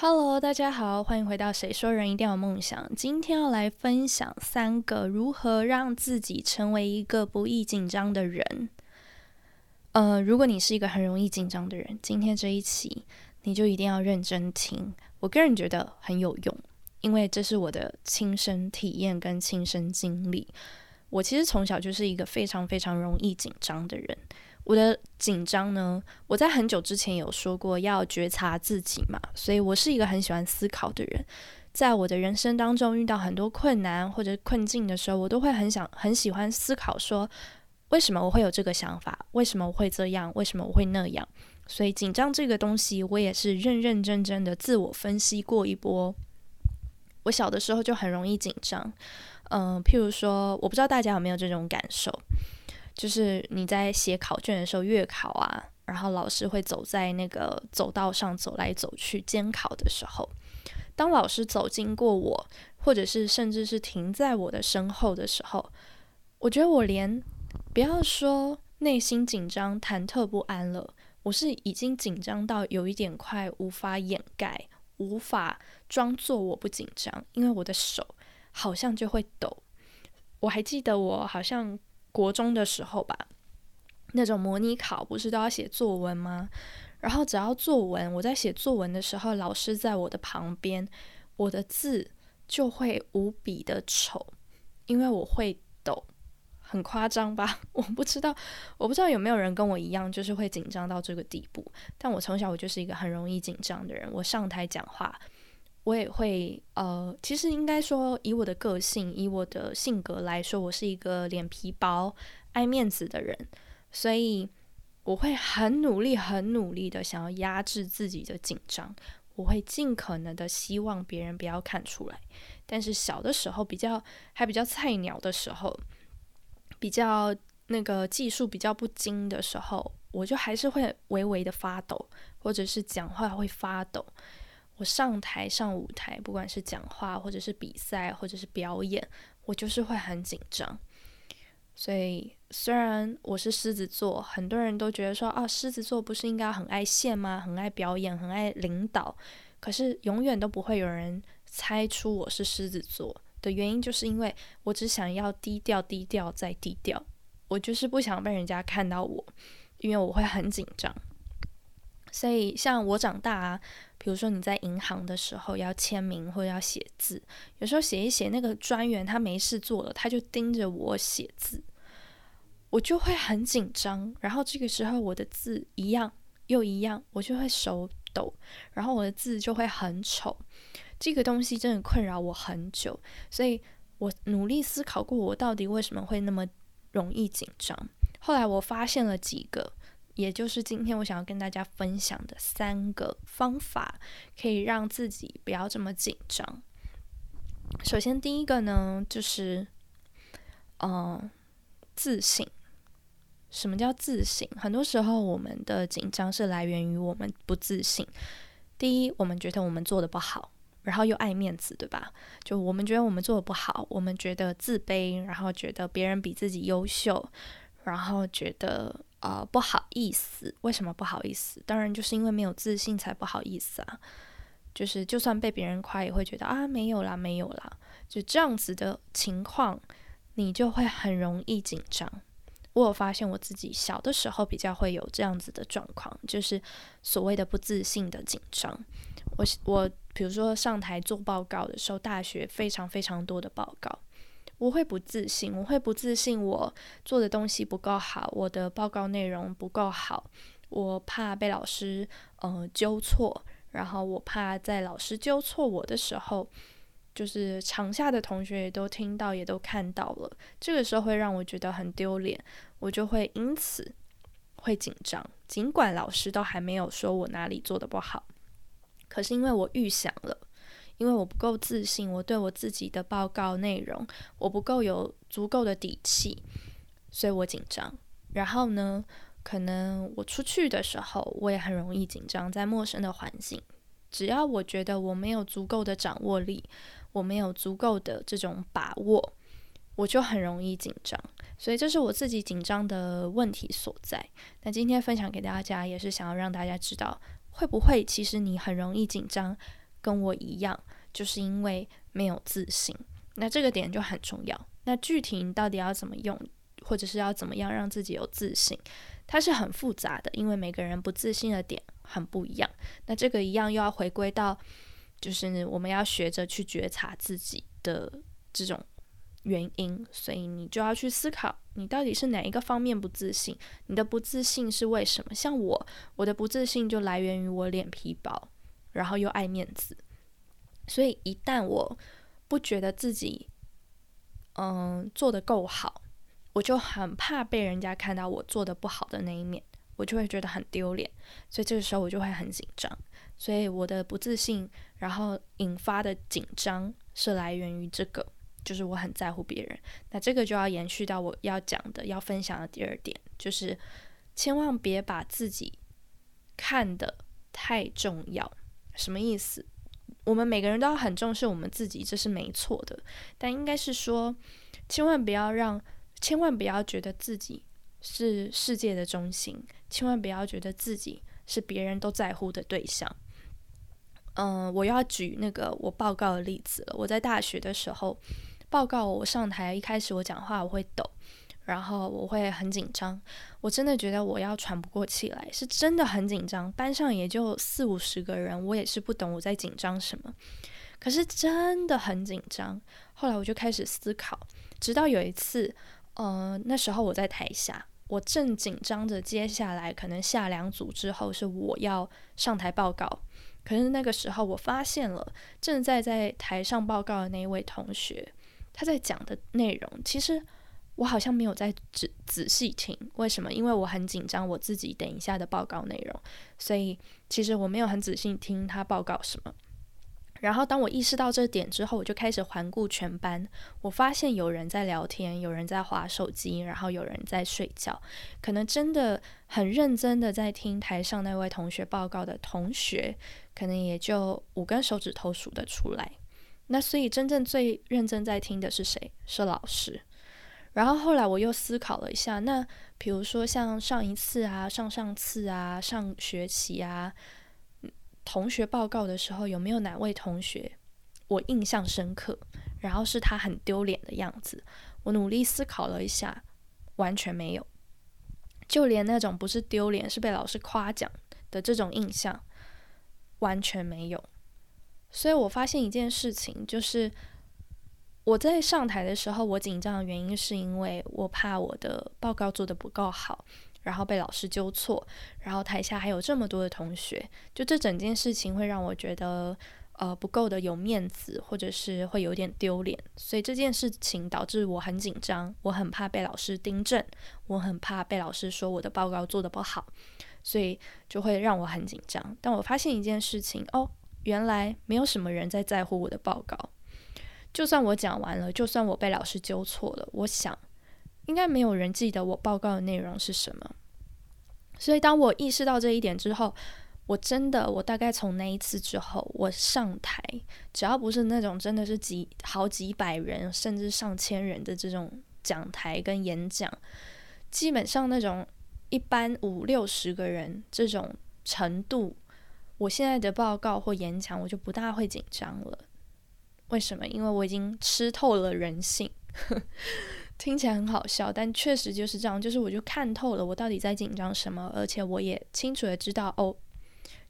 Hello，大家好，欢迎回到《谁说人一定要有梦想》。今天要来分享三个如何让自己成为一个不易紧张的人。呃，如果你是一个很容易紧张的人，今天这一期你就一定要认真听。我个人觉得很有用，因为这是我的亲身体验跟亲身经历。我其实从小就是一个非常非常容易紧张的人。我的紧张呢？我在很久之前有说过要觉察自己嘛，所以我是一个很喜欢思考的人。在我的人生当中遇到很多困难或者困境的时候，我都会很想很喜欢思考说，为什么我会有这个想法？为什么我会这样？为什么我会那样？所以紧张这个东西，我也是认认真真的自我分析过一波。我小的时候就很容易紧张，嗯，譬如说，我不知道大家有没有这种感受。就是你在写考卷的时候，月考啊，然后老师会走在那个走道上走来走去监考的时候，当老师走经过我，或者是甚至是停在我的身后的时候，我觉得我连不要说内心紧张、忐忑不安了，我是已经紧张到有一点快无法掩盖、无法装作我不紧张，因为我的手好像就会抖。我还记得我好像。国中的时候吧，那种模拟考不是都要写作文吗？然后只要作文，我在写作文的时候，老师在我的旁边，我的字就会无比的丑，因为我会抖，很夸张吧？我不知道，我不知道有没有人跟我一样，就是会紧张到这个地步。但我从小我就是一个很容易紧张的人，我上台讲话。我也会，呃，其实应该说，以我的个性，以我的性格来说，我是一个脸皮薄、爱面子的人，所以我会很努力、很努力的想要压制自己的紧张，我会尽可能的希望别人不要看出来。但是小的时候，比较还比较菜鸟的时候，比较那个技术比较不精的时候，我就还是会微微的发抖，或者是讲话会发抖。我上台上舞台，不管是讲话，或者是比赛，或者是表演，我就是会很紧张。所以虽然我是狮子座，很多人都觉得说啊，狮子座不是应该很爱现吗？很爱表演，很爱领导。可是永远都不会有人猜出我是狮子座的原因，就是因为我只想要低调，低调再低调。我就是不想被人家看到我，因为我会很紧张。所以，像我长大啊，比如说你在银行的时候要签名或者要写字，有时候写一写，那个专员他没事做了，他就盯着我写字，我就会很紧张。然后这个时候我的字一样又一样，我就会手抖，然后我的字就会很丑。这个东西真的困扰我很久，所以我努力思考过，我到底为什么会那么容易紧张。后来我发现了几个。也就是今天我想要跟大家分享的三个方法，可以让自己不要这么紧张。首先，第一个呢，就是，嗯，自信。什么叫自信？很多时候，我们的紧张是来源于我们不自信。第一，我们觉得我们做的不好，然后又爱面子，对吧？就我们觉得我们做的不好，我们觉得自卑，然后觉得别人比自己优秀，然后觉得。啊，不好意思，为什么不好意思？当然就是因为没有自信才不好意思啊。就是就算被别人夸，也会觉得啊，没有啦，没有啦。就这样子的情况，你就会很容易紧张。我有发现我自己小的时候比较会有这样子的状况，就是所谓的不自信的紧张。我我比如说上台做报告的时候，大学非常非常多的报告。我会不自信，我会不自信，我做的东西不够好，我的报告内容不够好，我怕被老师呃纠错，然后我怕在老师纠错我的时候，就是场下的同学也都听到，也都看到了，这个时候会让我觉得很丢脸，我就会因此会紧张，尽管老师都还没有说我哪里做的不好，可是因为我预想了。因为我不够自信，我对我自己的报告内容我不够有足够的底气，所以我紧张。然后呢，可能我出去的时候我也很容易紧张，在陌生的环境，只要我觉得我没有足够的掌握力，我没有足够的这种把握，我就很容易紧张。所以这是我自己紧张的问题所在。那今天分享给大家，也是想要让大家知道，会不会其实你很容易紧张。跟我一样，就是因为没有自信。那这个点就很重要。那具体你到底要怎么用，或者是要怎么样让自己有自信，它是很复杂的，因为每个人不自信的点很不一样。那这个一样又要回归到，就是我们要学着去觉察自己的这种。原因，所以你就要去思考，你到底是哪一个方面不自信？你的不自信是为什么？像我，我的不自信就来源于我脸皮薄，然后又爱面子。所以一旦我不觉得自己，嗯，做的够好，我就很怕被人家看到我做的不好的那一面，我就会觉得很丢脸。所以这个时候我就会很紧张。所以我的不自信，然后引发的紧张，是来源于这个。就是我很在乎别人，那这个就要延续到我要讲的、要分享的第二点，就是千万别把自己看得太重要。什么意思？我们每个人都要很重视我们自己，这是没错的。但应该是说，千万不要让，千万不要觉得自己是世界的中心，千万不要觉得自己是别人都在乎的对象。嗯，我要举那个我报告的例子了。我在大学的时候。报告我上台一开始我讲话我会抖，然后我会很紧张，我真的觉得我要喘不过气来，是真的很紧张。班上也就四五十个人，我也是不懂我在紧张什么，可是真的很紧张。后来我就开始思考，直到有一次，呃，那时候我在台下，我正紧张着，接下来可能下两组之后是我要上台报告，可是那个时候我发现了正在在台上报告的那一位同学。他在讲的内容，其实我好像没有在仔仔细听。为什么？因为我很紧张，我自己等一下的报告内容，所以其实我没有很仔细听他报告什么。然后当我意识到这点之后，我就开始环顾全班。我发现有人在聊天，有人在划手机，然后有人在睡觉。可能真的很认真的在听台上那位同学报告的同学，可能也就五根手指头数得出来。那所以真正最认真在听的是谁？是老师。然后后来我又思考了一下，那比如说像上一次啊、上上次啊、上学期啊，同学报告的时候，有没有哪位同学我印象深刻？然后是他很丢脸的样子。我努力思考了一下，完全没有。就连那种不是丢脸，是被老师夸奖的这种印象，完全没有。所以我发现一件事情，就是我在上台的时候，我紧张的原因是因为我怕我的报告做得不够好，然后被老师纠错，然后台下还有这么多的同学，就这整件事情会让我觉得呃不够的有面子，或者是会有点丢脸，所以这件事情导致我很紧张，我很怕被老师订正，我很怕被老师说我的报告做得不好，所以就会让我很紧张。但我发现一件事情哦。原来没有什么人在在乎我的报告，就算我讲完了，就算我被老师纠错了，我想应该没有人记得我报告的内容是什么。所以当我意识到这一点之后，我真的，我大概从那一次之后，我上台，只要不是那种真的是几好几百人甚至上千人的这种讲台跟演讲，基本上那种一般五六十个人这种程度。我现在的报告或演讲，我就不大会紧张了。为什么？因为我已经吃透了人性。听起来很好笑，但确实就是这样。就是我就看透了我到底在紧张什么，而且我也清楚的知道，哦，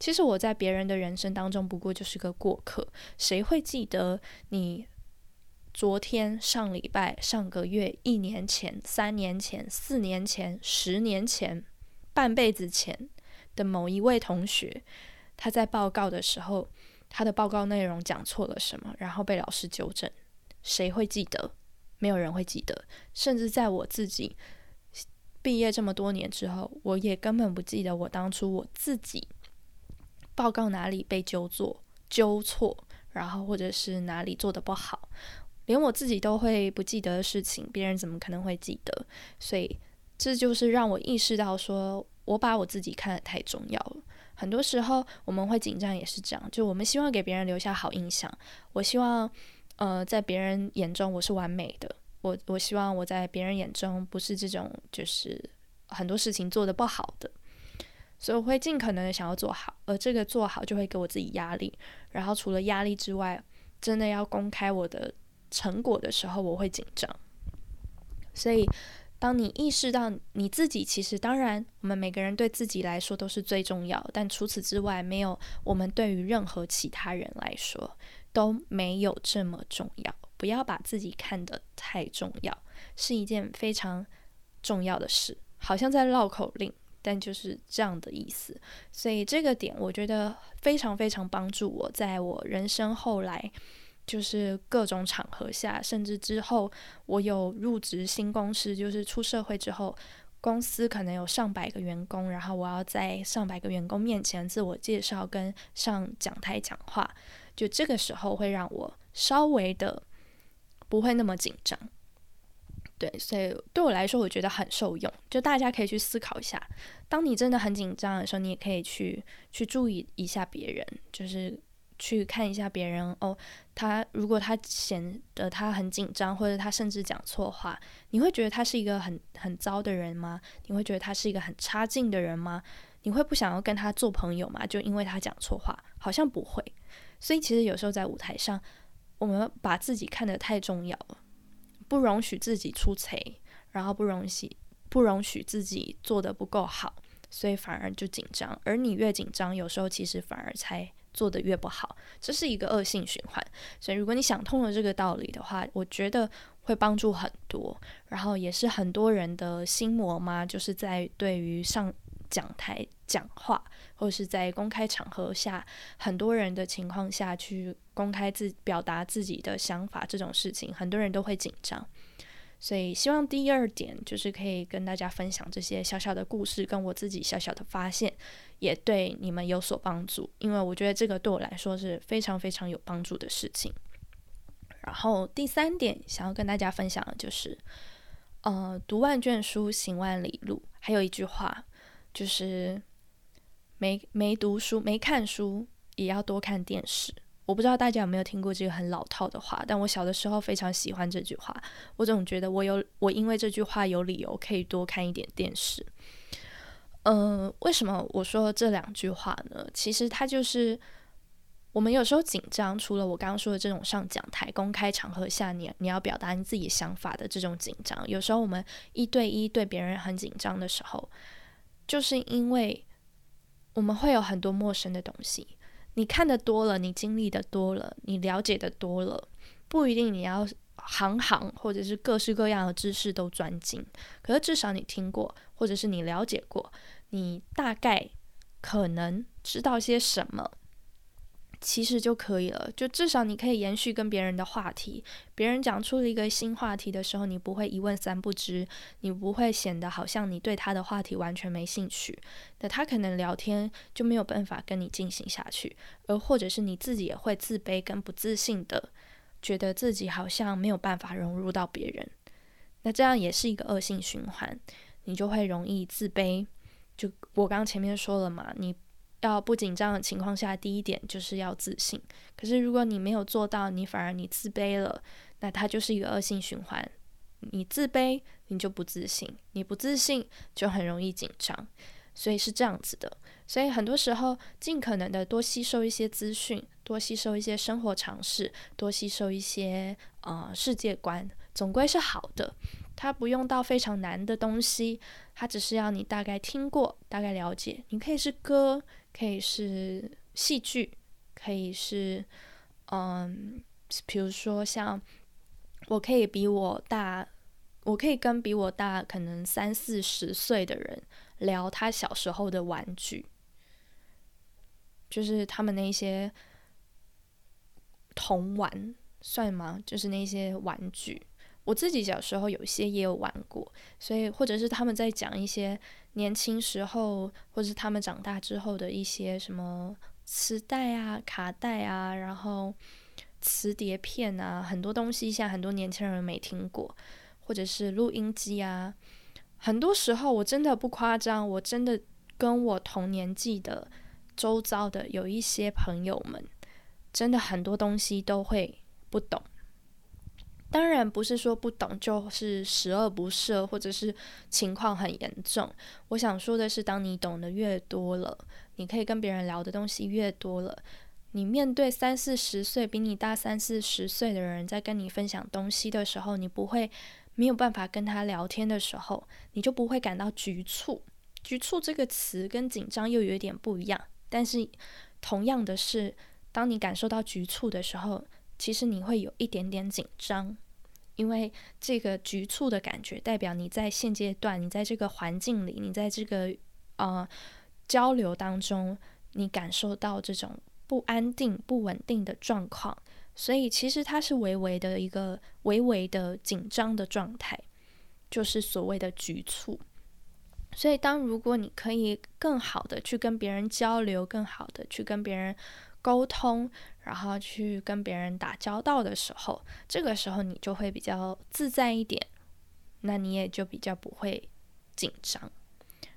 其实我在别人的人生当中不过就是个过客。谁会记得你昨天、上礼拜、上个月、一年前、三年前、四年前、十年前、半辈子前的某一位同学？他在报告的时候，他的报告内容讲错了什么，然后被老师纠正，谁会记得？没有人会记得。甚至在我自己毕业这么多年之后，我也根本不记得我当初我自己报告哪里被纠错、纠错，然后或者是哪里做的不好，连我自己都会不记得的事情，别人怎么可能会记得？所以这就是让我意识到，说我把我自己看得太重要了。很多时候我们会紧张，也是这样。就我们希望给别人留下好印象。我希望，呃，在别人眼中我是完美的。我我希望我在别人眼中不是这种，就是很多事情做的不好的。所以我会尽可能的想要做好，而这个做好就会给我自己压力。然后除了压力之外，真的要公开我的成果的时候，我会紧张。所以，当你意识到你自己其实，当然我们每个人对自己来说都是最重要，但除此之外，没有我们对于任何其他人来说都没有这么重要。不要把自己看得太重要，是一件非常重要的事。好像在绕口令，但就是这样的意思。所以这个点，我觉得非常非常帮助我，在我人生后来就是各种场合下，甚至之后我有入职新公司，就是出社会之后，公司可能有上百个员工，然后我要在上百个员工面前自我介绍，跟上讲台讲话，就这个时候会让我稍微的。不会那么紧张，对，所以对我来说，我觉得很受用。就大家可以去思考一下，当你真的很紧张的时候，你也可以去去注意一下别人，就是去看一下别人哦。他如果他显得他很紧张，或者他甚至讲错话，你会觉得他是一个很很糟的人吗？你会觉得他是一个很差劲的人吗？你会不想要跟他做朋友吗？就因为他讲错话，好像不会。所以其实有时候在舞台上。我们把自己看得太重要了，不容许自己出彩，然后不容许不容许自己做的不够好，所以反而就紧张。而你越紧张，有时候其实反而才做的越不好，这是一个恶性循环。所以如果你想通了这个道理的话，我觉得会帮助很多。然后也是很多人的心魔嘛，就是在对于上讲台讲话，或者是在公开场合下，很多人的情况下去。公开自表达自己的想法这种事情，很多人都会紧张，所以希望第二点就是可以跟大家分享这些小小的故事，跟我自己小小的发现，也对你们有所帮助。因为我觉得这个对我来说是非常非常有帮助的事情。然后第三点想要跟大家分享的就是，呃，读万卷书，行万里路。还有一句话就是，没没读书，没看书，也要多看电视。我不知道大家有没有听过这个很老套的话，但我小的时候非常喜欢这句话。我总觉得我有我因为这句话有理由可以多看一点电视。嗯，为什么我说这两句话呢？其实它就是我们有时候紧张，除了我刚刚说的这种上讲台、公开场合下你你要表达你自己想法的这种紧张，有时候我们一对一对别人很紧张的时候，就是因为我们会有很多陌生的东西。你看的多了，你经历的多了，你了解的多了，不一定你要行行或者是各式各样的知识都专精，可是至少你听过，或者是你了解过，你大概可能知道些什么。其实就可以了，就至少你可以延续跟别人的话题。别人讲出了一个新话题的时候，你不会一问三不知，你不会显得好像你对他的话题完全没兴趣。那他可能聊天就没有办法跟你进行下去，而或者是你自己也会自卑跟不自信的，觉得自己好像没有办法融入到别人。那这样也是一个恶性循环，你就会容易自卑。就我刚前面说了嘛，你。要不紧张的情况下，第一点就是要自信。可是如果你没有做到，你反而你自卑了，那它就是一个恶性循环。你自卑，你就不自信；你不自信，就很容易紧张。所以是这样子的。所以很多时候，尽可能的多吸收一些资讯，多吸收一些生活常识，多吸收一些呃世界观，总归是好的。它不用到非常难的东西，它只是要你大概听过、大概了解。你可以是歌。可以是戏剧，可以是，嗯，比如说像，我可以比我大，我可以跟比我大可能三四十岁的人聊他小时候的玩具，就是他们那些童玩算吗？就是那些玩具。我自己小时候有一些也有玩过，所以或者是他们在讲一些年轻时候，或者是他们长大之后的一些什么磁带啊、卡带啊，然后磁碟片啊，很多东西，现在很多年轻人没听过，或者是录音机啊。很多时候我真的不夸张，我真的跟我同年纪的周遭的有一些朋友们，真的很多东西都会不懂。当然不是说不懂就是十恶不赦，或者是情况很严重。我想说的是，当你懂得越多了，你可以跟别人聊的东西越多了，你面对三四十岁比你大三四十岁的人在跟你分享东西的时候，你不会没有办法跟他聊天的时候，你就不会感到局促。局促这个词跟紧张又有点不一样，但是同样的是，当你感受到局促的时候。其实你会有一点点紧张，因为这个局促的感觉代表你在现阶段，你在这个环境里，你在这个呃交流当中，你感受到这种不安定、不稳定的状况，所以其实它是微微的一个微微的紧张的状态，就是所谓的局促。所以当如果你可以更好的去跟别人交流，更好的去跟别人。沟通，然后去跟别人打交道的时候，这个时候你就会比较自在一点，那你也就比较不会紧张。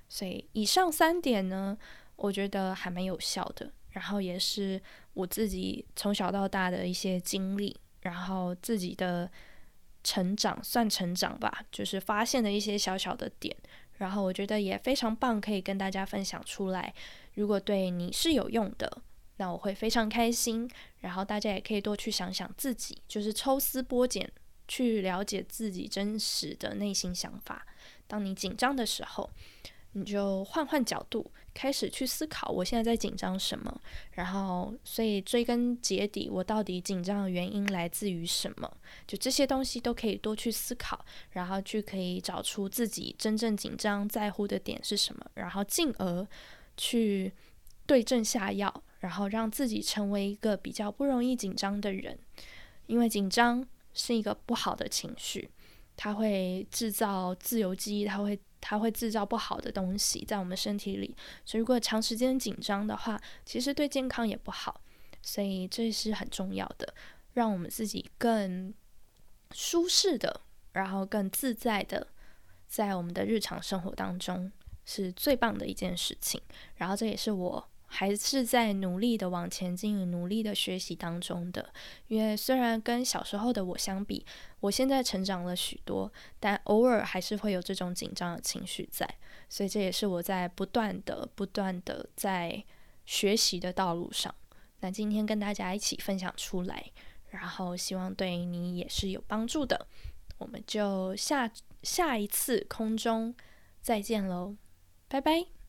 所以以上三点呢，我觉得还蛮有效的，然后也是我自己从小到大的一些经历，然后自己的成长算成长吧，就是发现的一些小小的点，然后我觉得也非常棒，可以跟大家分享出来。如果对你是有用的。那我会非常开心，然后大家也可以多去想想自己，就是抽丝剥茧，去了解自己真实的内心想法。当你紧张的时候，你就换换角度，开始去思考我现在在紧张什么。然后，所以追根结底，我到底紧张的原因来自于什么？就这些东西都可以多去思考，然后去可以找出自己真正紧张在乎的点是什么，然后进而去对症下药。然后让自己成为一个比较不容易紧张的人，因为紧张是一个不好的情绪，它会制造自由基，它会它会制造不好的东西在我们身体里。所以如果长时间紧张的话，其实对健康也不好。所以这是很重要的，让我们自己更舒适的，然后更自在的，在我们的日常生活当中是最棒的一件事情。然后这也是我。还是在努力的往前进，努力的学习当中的。因为虽然跟小时候的我相比，我现在成长了许多，但偶尔还是会有这种紧张的情绪在。所以这也是我在不断的、不断的在学习的道路上。那今天跟大家一起分享出来，然后希望对你也是有帮助的。我们就下下一次空中再见喽，拜拜。